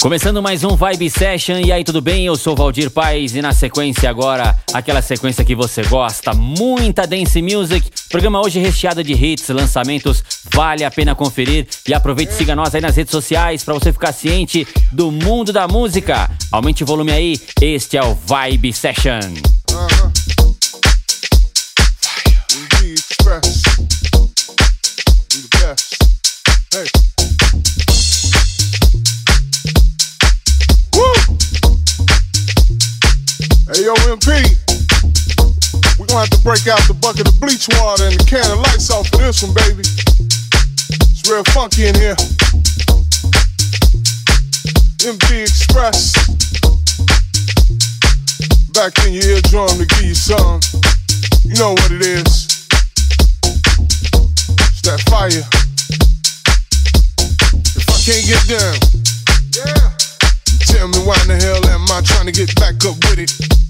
Começando mais um Vibe Session, e aí tudo bem? Eu sou Valdir Paz e na sequência agora, aquela sequência que você gosta, muita dance music. Programa hoje recheado de hits, lançamentos, vale a pena conferir. E aproveite e siga nós aí nas redes sociais para você ficar ciente do mundo da música. Aumente o volume aí, este é o Vibe Session. Uh -huh. Hey, yo, MP, we gonna have to break out the bucket of bleach water and the can of lights off for this one, baby. It's real funky in here. MP Express. Back in your eardrum to give you some. You know what it is. It's that fire. If I can't get down, yeah. Tell me why in the hell am I trying to get back up with it?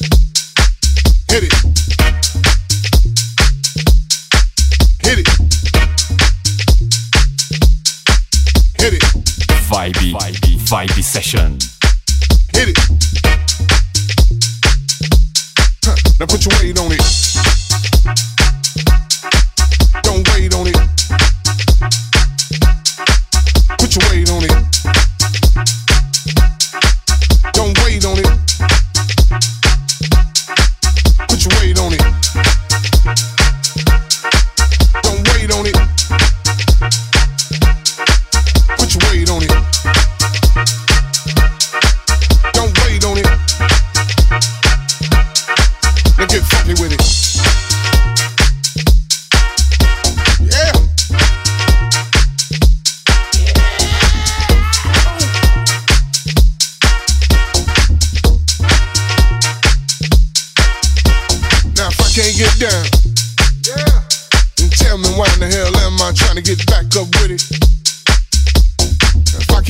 Vibe, session. Hit it. Huh. Now put your weight on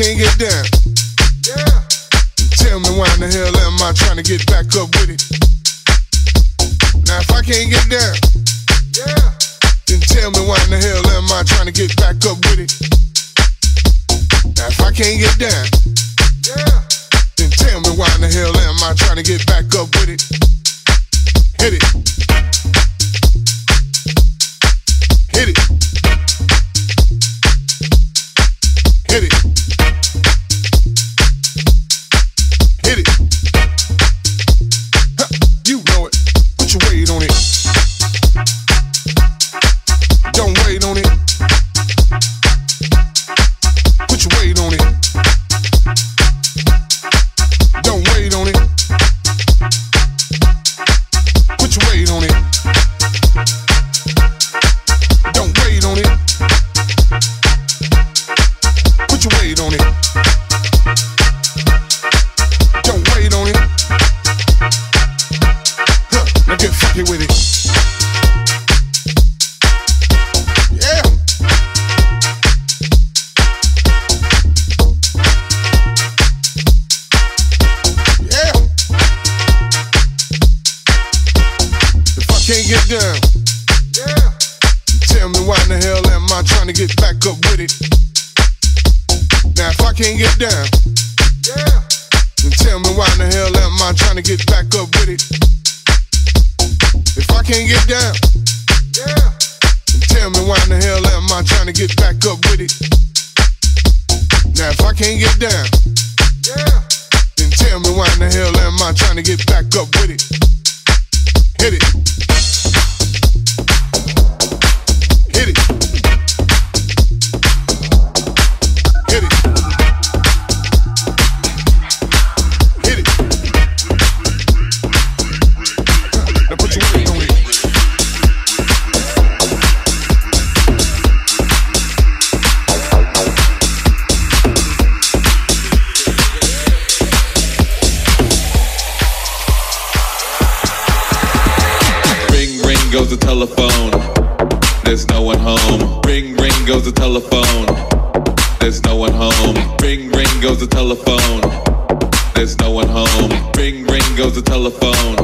can't get down, There's no one home. Ring, ring goes the telephone. There's no one home. Ring, ring goes the telephone. There's no one home. Ring, ring goes the telephone.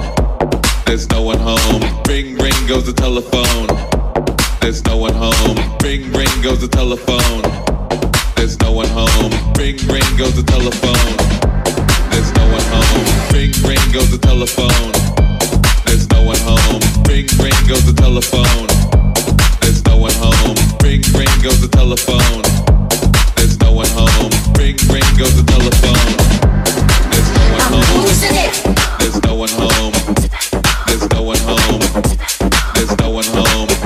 There's no one home. Ring, ring goes the telephone. There's no one home. Ring, ring goes the telephone. There's no one home. Ring, ring goes the telephone. There's no one home. Ring, ring goes the telephone. There's no one home. Ring, ring goes the telephone. There's no one home. Ring, ring goes the telephone. There's no one home. Ring, ring goes the telephone. There's no one home. There's no one home. There's no one home. There's no one home.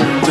To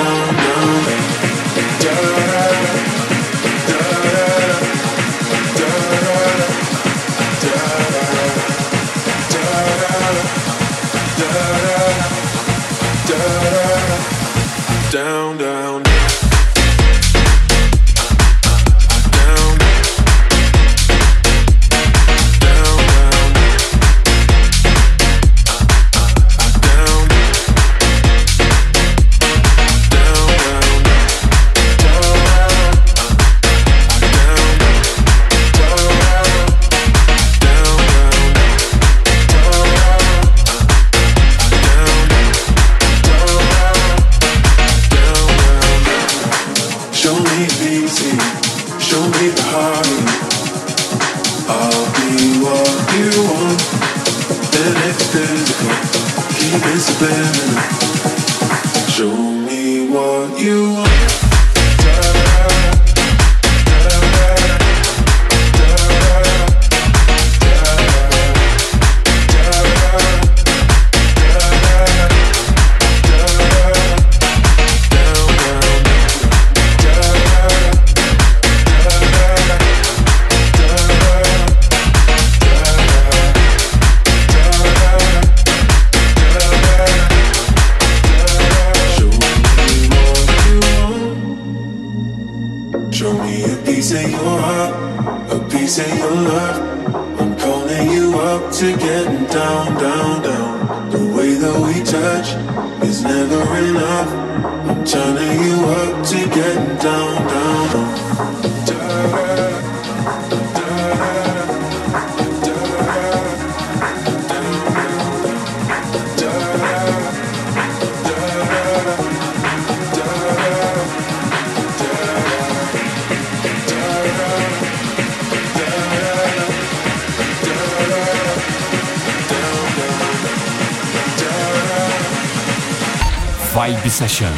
Session.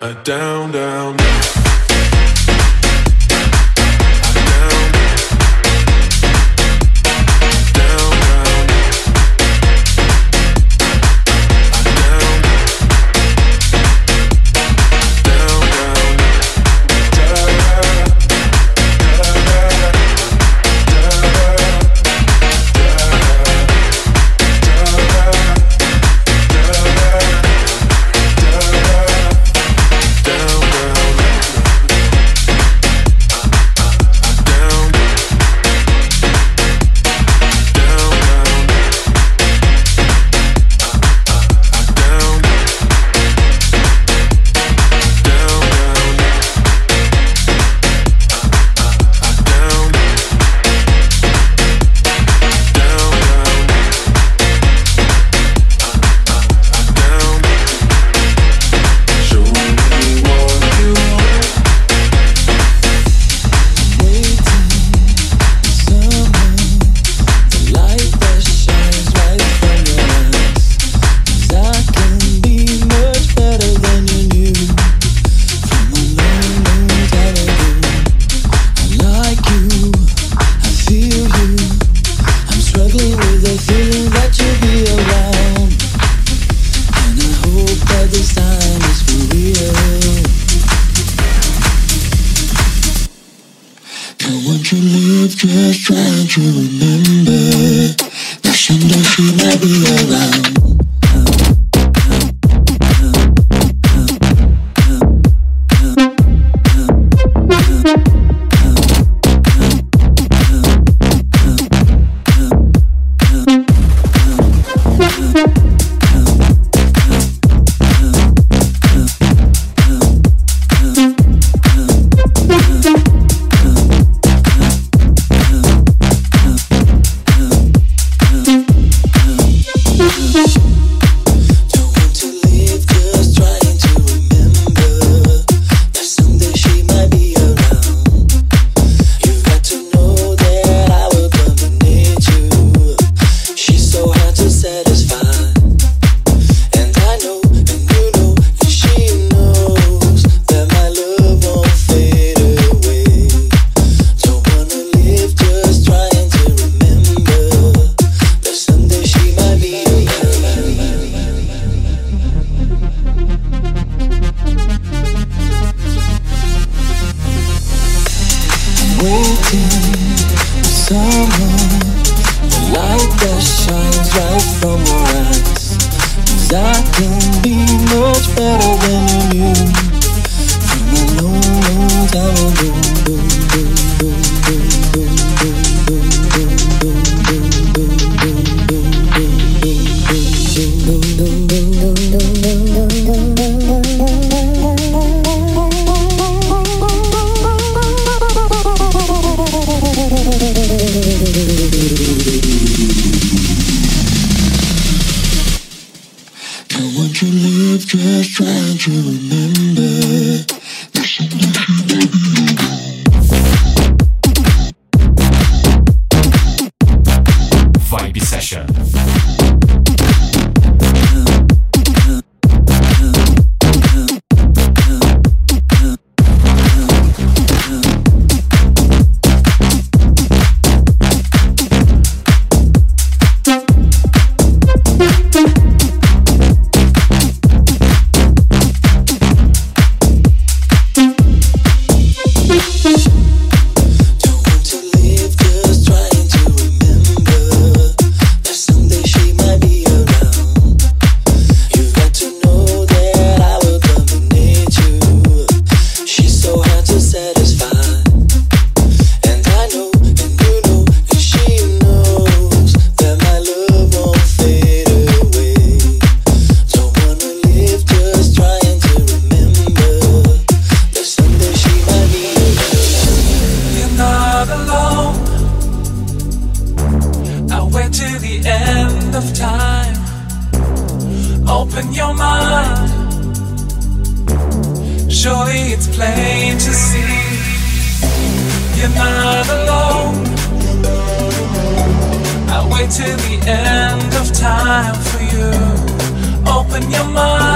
A down, down, down. Trying in your mind.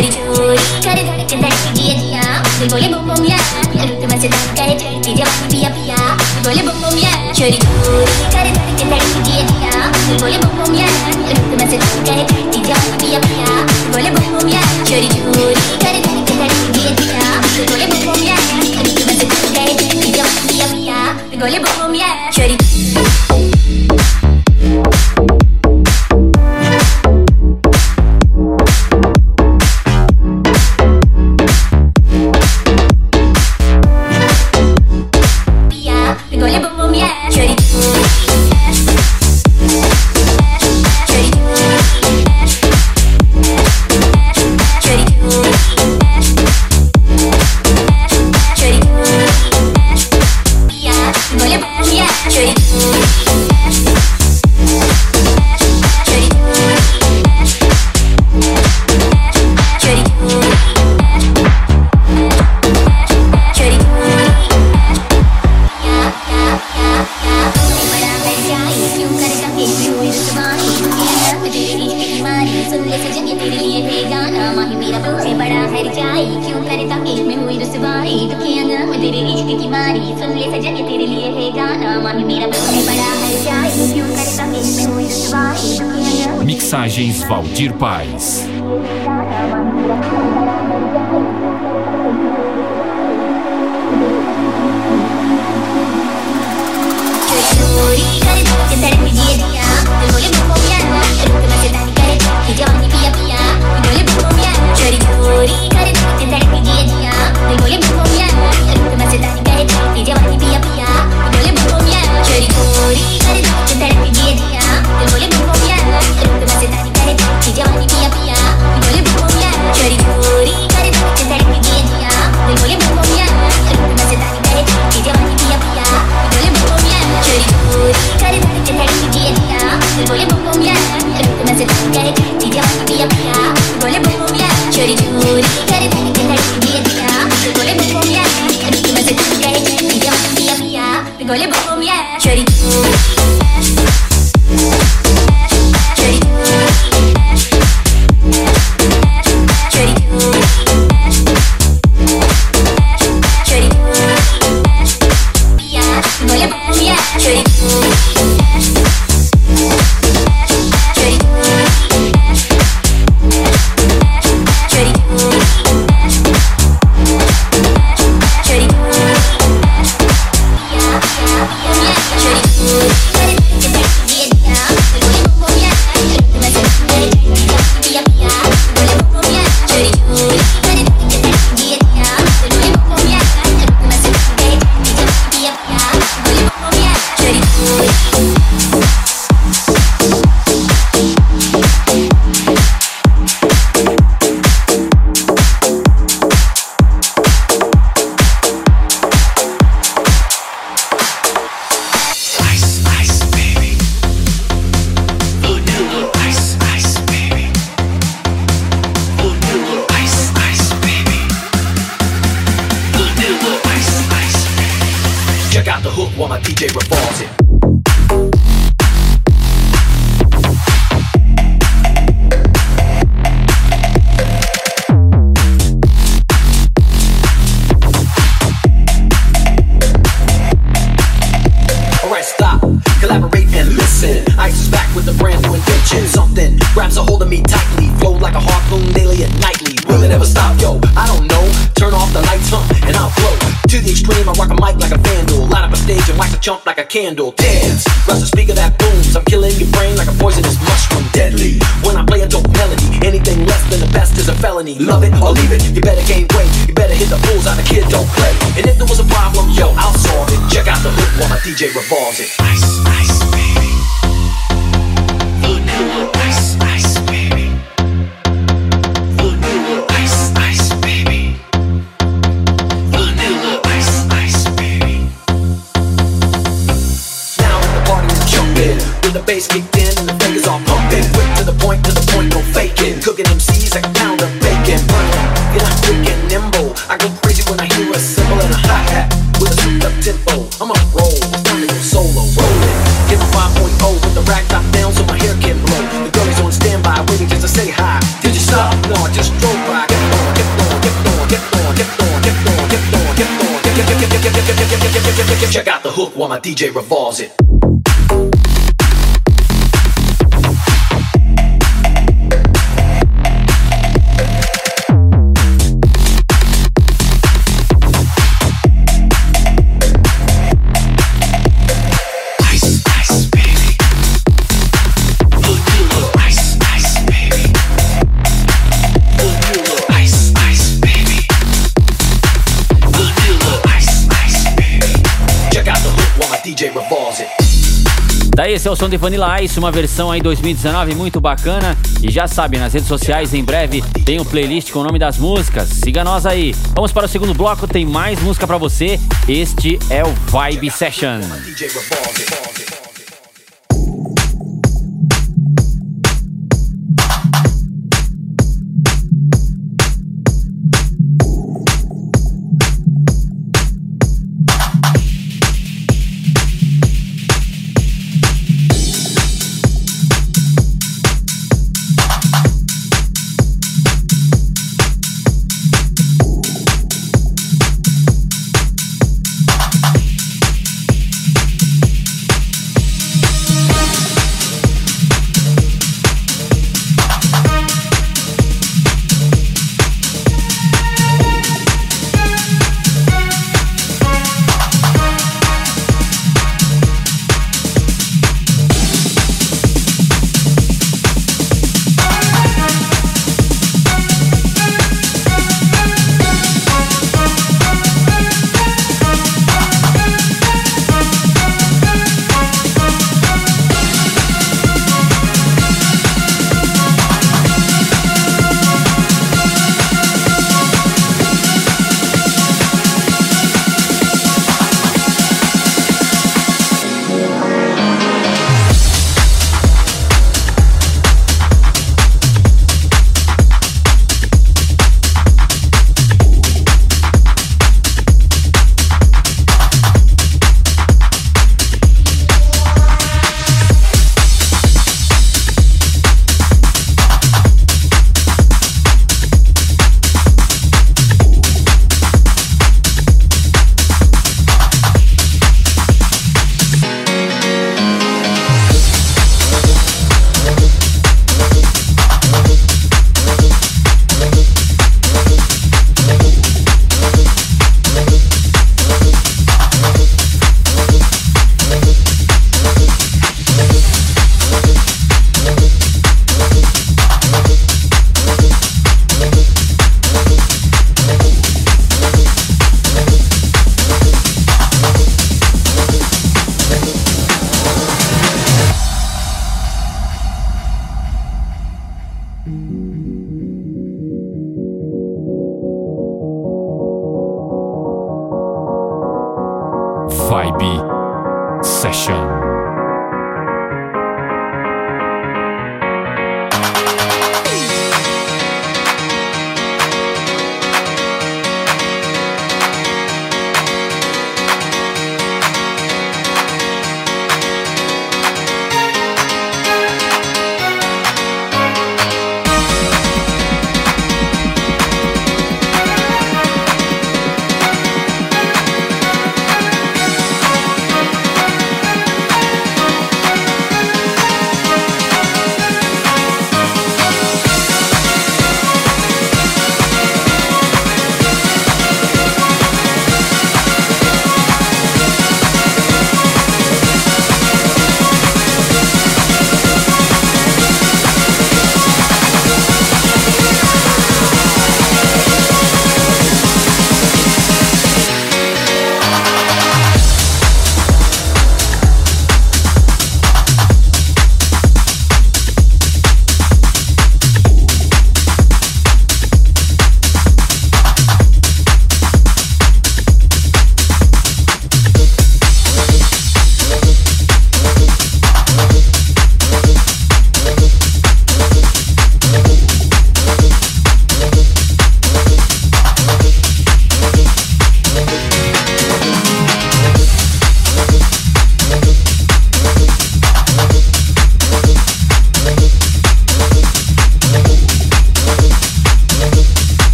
ready to cut it out and that's the idea we go yeah boom boom yeah look at the mess that got it pia pia we go yeah boom boom yeah cut it out and that's the idea we go yeah boom boom yeah look at the mess that got it pia pia we go yeah boom boom yeah cut it out bom candle. Dance, rush the speaker that booms. I'm killing your brain like a poisonous mushroom, deadly. When I play a dope melody, anything less than the best is a felony. Love it or leave it. You better gain weight. You better hit the bulls out. The kid don't play. And if there was a problem, yo, I'll solve it. Check out the hook while my DJ revolves it. Ice, ice, bass kicked in and the fingers all pumping. Quick to the point, to the point, no faking. Cooking MCs like pound of bacon. Burning, get up quick and nimble. I go crazy when I hear a cymbal and a hi hat with a souped up tempo. I'm on a roll, it's time to go solo, rolling. Get the 5.0 with the rack top down so my hair can blow. The girl is on standby, waiting just to say hi. Did you stop? No, I just drove by. Get on, get on, get on, get on, get on, get on, get on, get on. Check out the hook while my DJ revolves it. Daí esse é o som de Vanilla Ice, uma versão aí 2019 muito bacana. E já sabe, nas redes sociais em breve tem um playlist com o nome das músicas. Siga nós aí. Vamos para o segundo bloco, tem mais música para você. Este é o Vibe Session.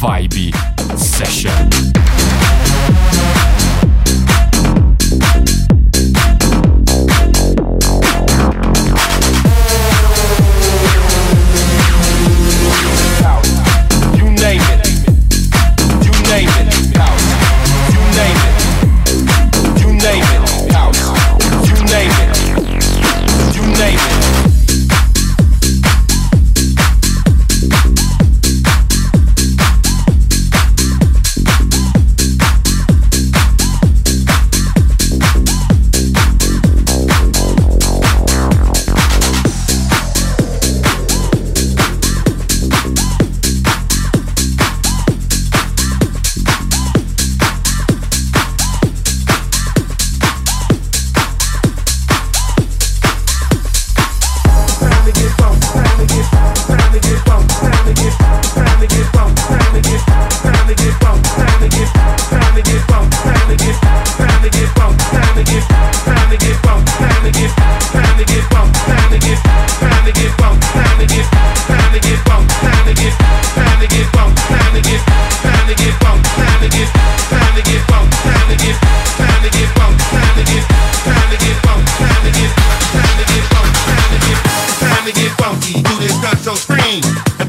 Vibe Session.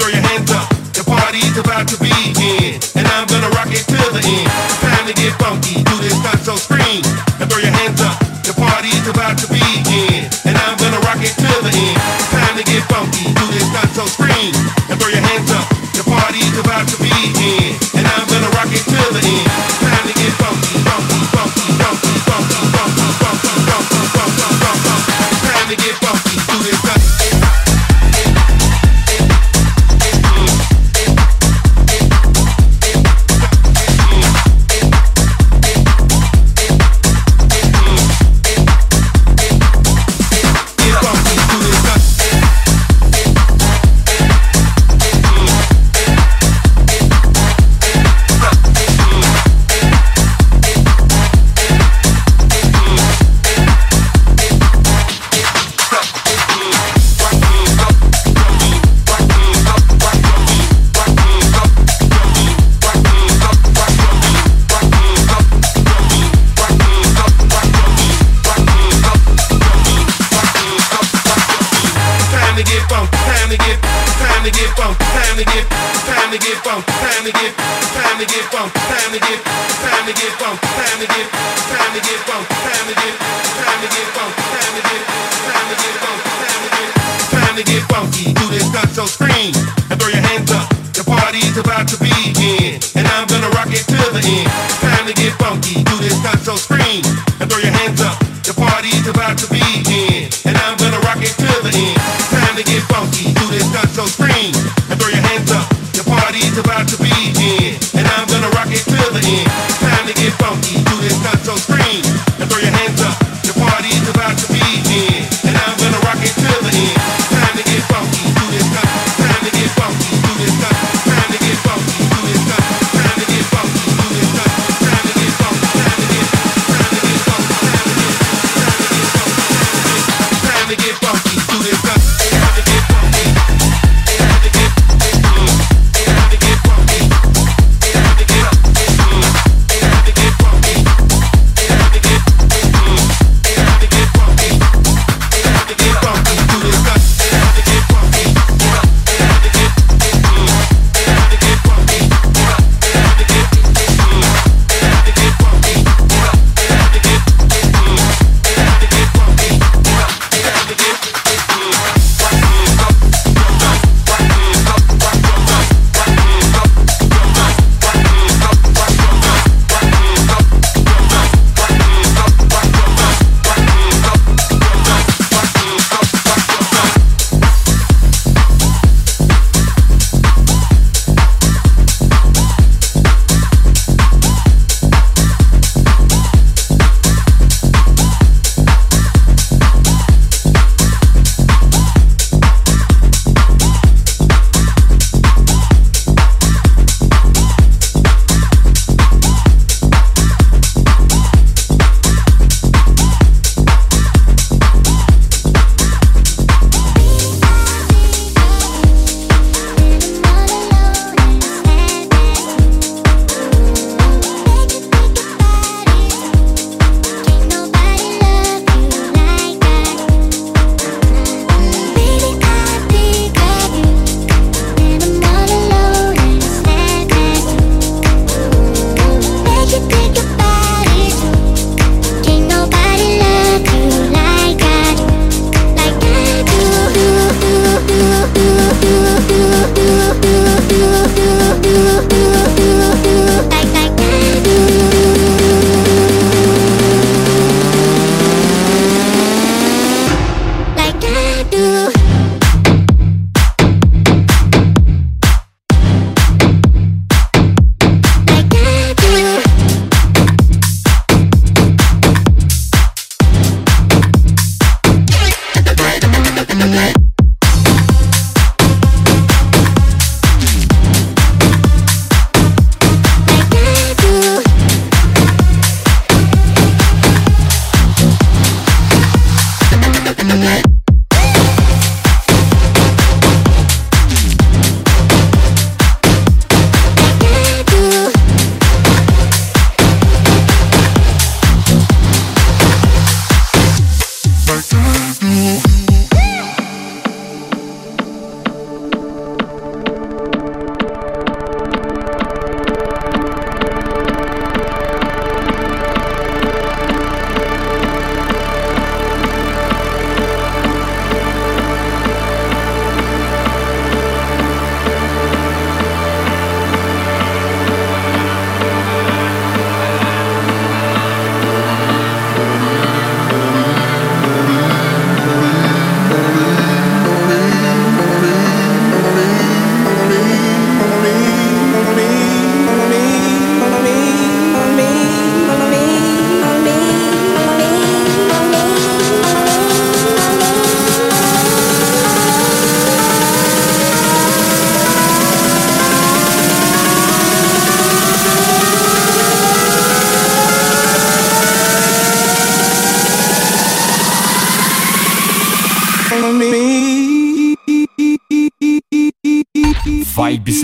throw your hands up. The party's about to begin, and I'm gonna rock it till the end. It's time to get funky, do this not so scream and throw your hands up. The party's about to begin, and I'm gonna rock it till the end. It's time to get funky, do this stuff so scream and throw your hands up. The party's about to begin.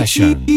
Session.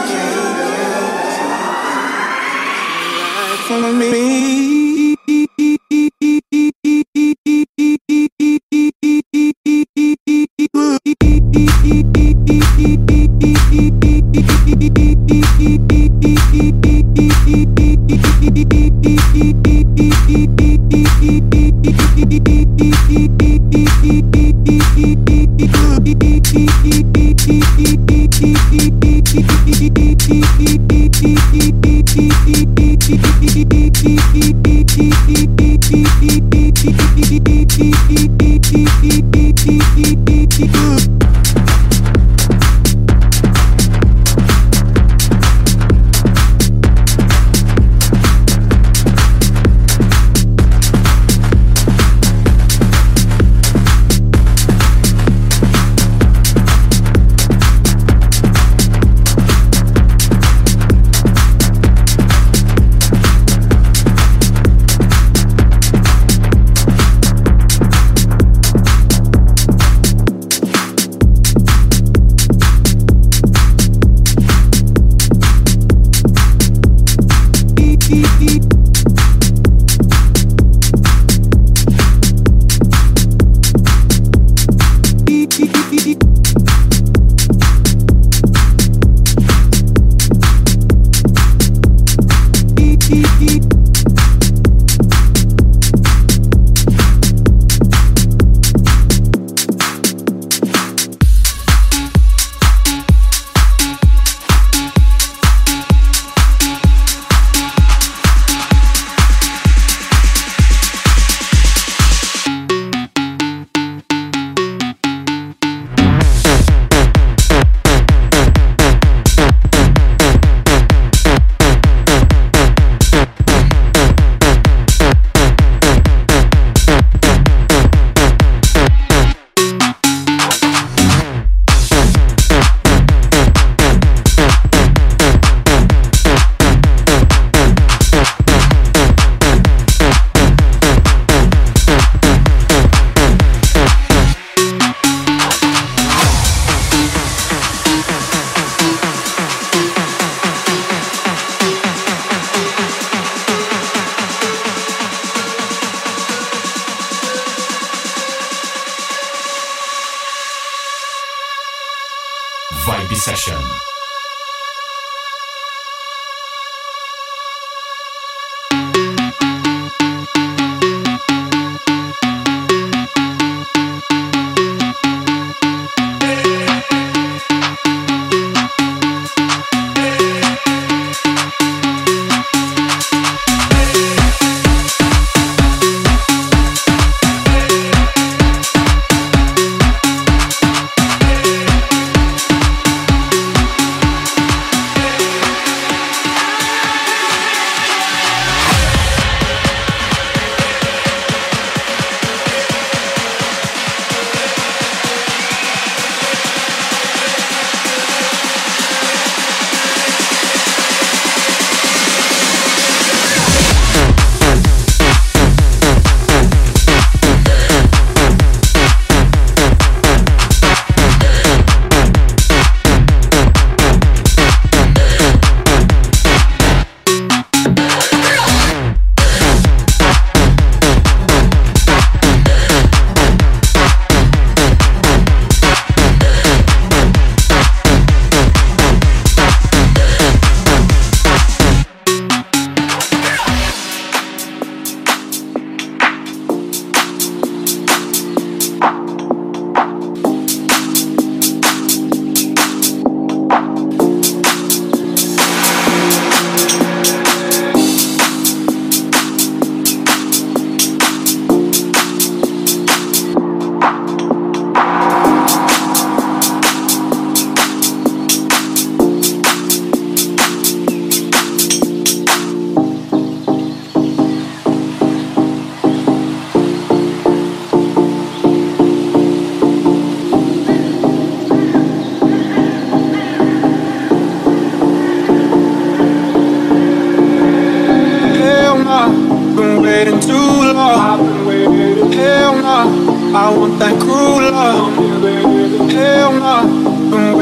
For me.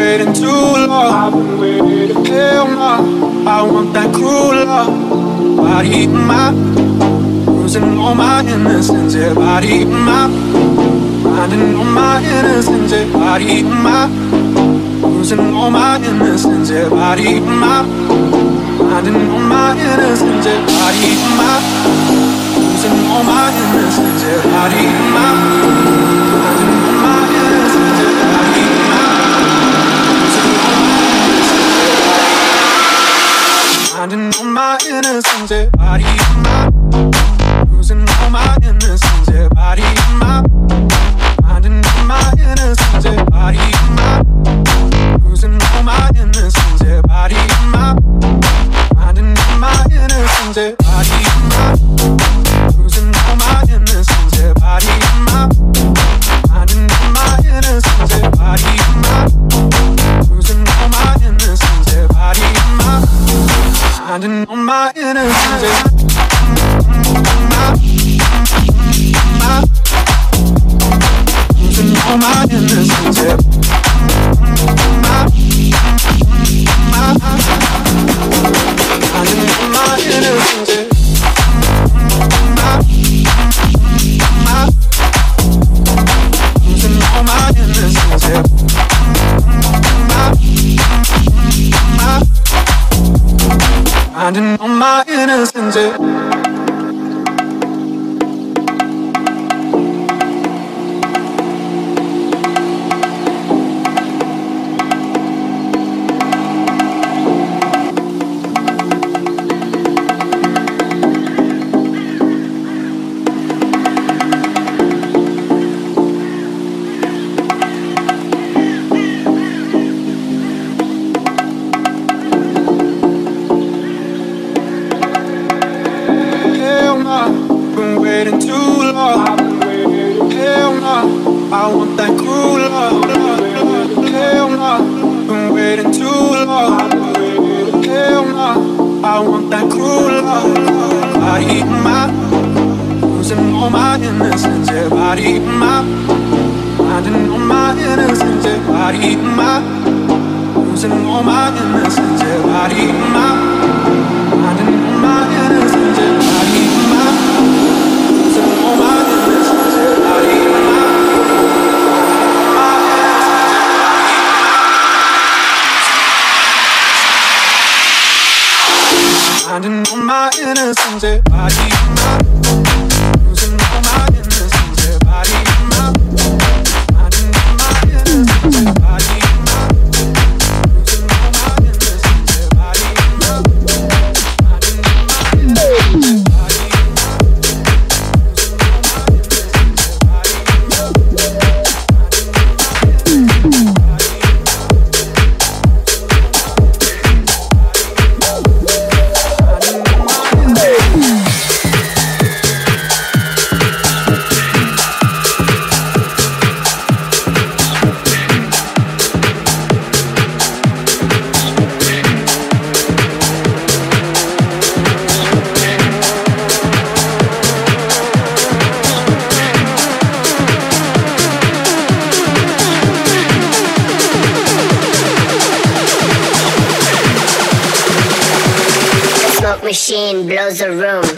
waiting too long. Waiting. Hell no, I want that cruel love. Body my, losing all my innocence. Yeah, body my, finding all my innocence. Yeah, body my, losing all my innocence. Yeah, body my, finding all my innocence. Yeah, body my, losing all my innocence. Yeah, body my. bounce it, body blows the room.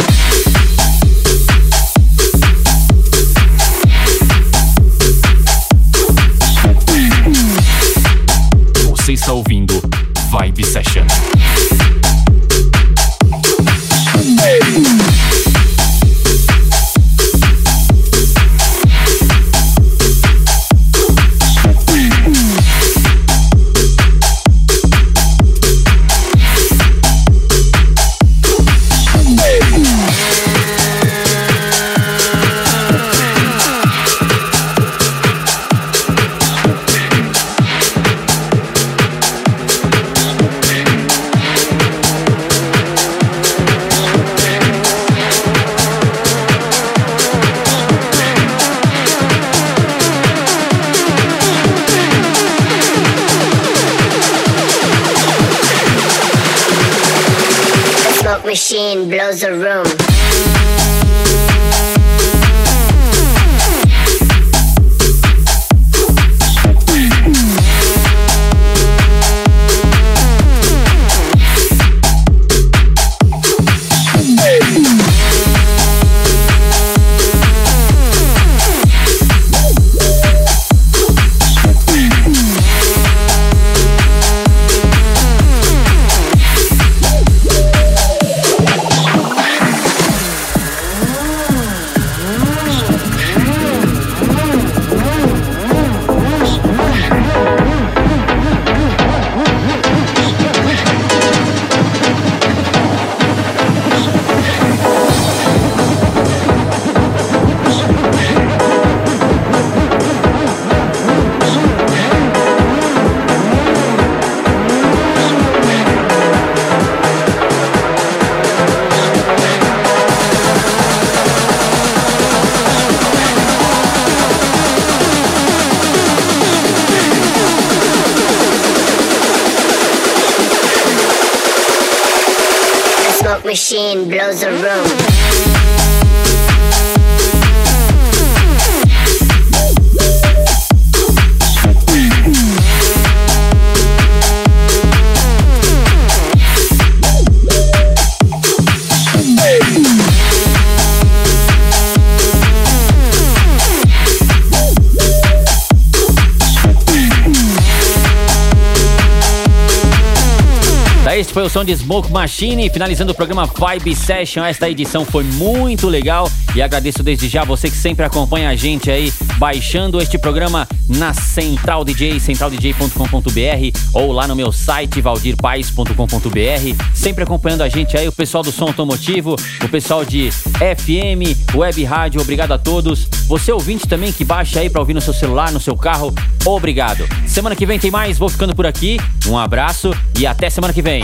Foi o som de Smoke Machine, finalizando o programa Vibe Session. Esta edição foi muito legal e agradeço desde já você que sempre acompanha a gente aí, baixando este programa na Central DJ, centraldj.com.br ou lá no meu site valdirpais.com.br. Sempre acompanhando a gente aí, o pessoal do som automotivo, o pessoal de FM, web rádio, obrigado a todos. Você ouvinte também que baixa aí para ouvir no seu celular, no seu carro, obrigado. Semana que vem tem mais, vou ficando por aqui. Um abraço e até semana que vem.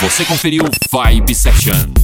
Você conferiu Vibe Session.